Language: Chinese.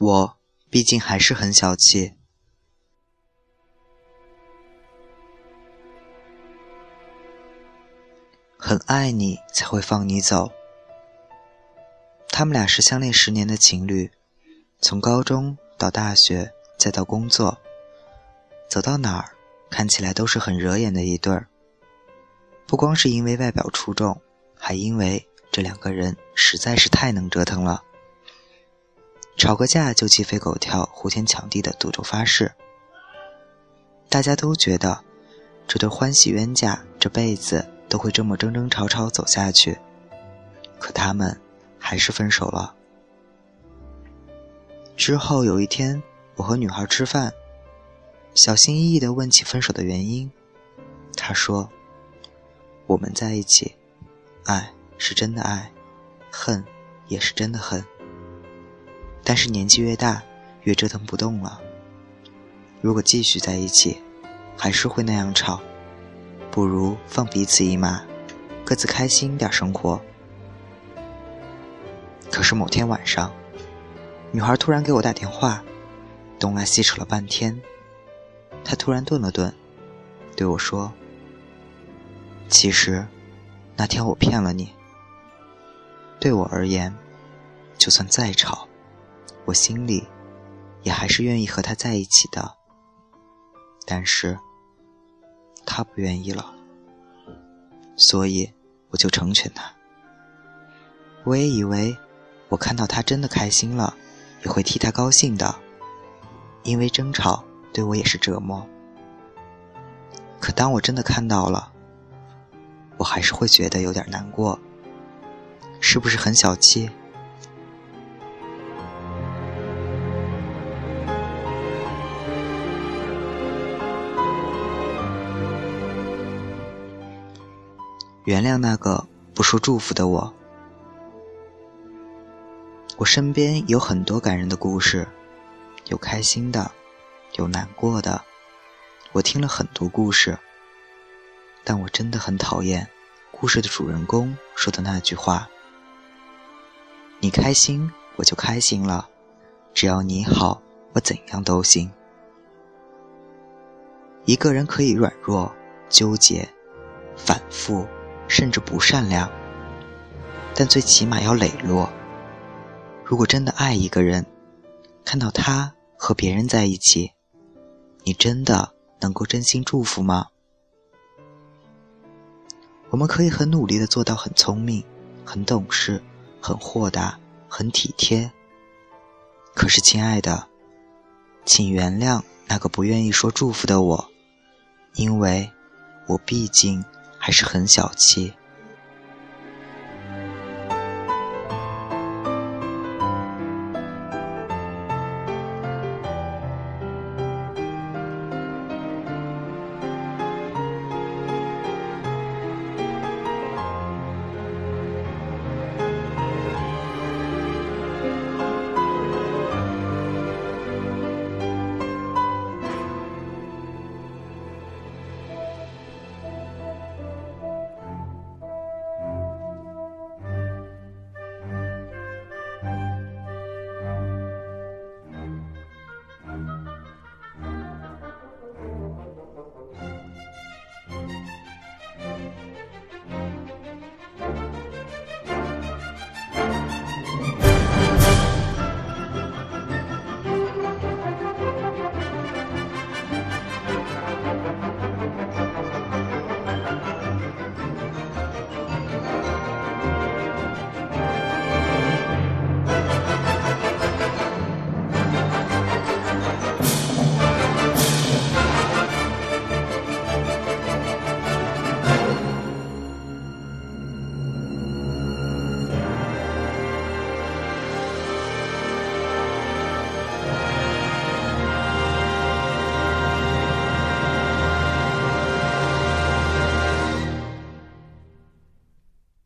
我毕竟还是很小气。很爱你才会放你走。他们俩是相恋十年的情侣，从高中到大学，再到工作，走到哪儿看起来都是很惹眼的一对儿。不光是因为外表出众，还因为这两个人实在是太能折腾了。吵个架就鸡飞狗跳、呼天抢地的赌咒发誓。大家都觉得这对欢喜冤家这辈子都会这么争争吵吵走下去，可他们还是分手了。之后有一天，我和女孩吃饭，小心翼翼地问起分手的原因，她说：“我们在一起，爱是真的爱，恨也是真的恨。”但是年纪越大，越折腾不动了。如果继续在一起，还是会那样吵，不如放彼此一马，各自开心点生活。可是某天晚上，女孩突然给我打电话，东拉西扯了半天，她突然顿了顿，对我说：“其实，那天我骗了你。对我而言，就算再吵。”我心里也还是愿意和他在一起的，但是他不愿意了，所以我就成全他。我也以为我看到他真的开心了，也会替他高兴的，因为争吵对我也是折磨。可当我真的看到了，我还是会觉得有点难过，是不是很小气？原谅那个不说祝福的我。我身边有很多感人的故事，有开心的，有难过的。我听了很多故事，但我真的很讨厌故事的主人公说的那句话：“你开心，我就开心了，只要你好，我怎样都行。”一个人可以软弱、纠结、反复。甚至不善良，但最起码要磊落。如果真的爱一个人，看到他和别人在一起，你真的能够真心祝福吗？我们可以很努力的做到很聪明、很懂事、很豁达、很体贴。可是，亲爱的，请原谅那个不愿意说祝福的我，因为我毕竟。还是很小气。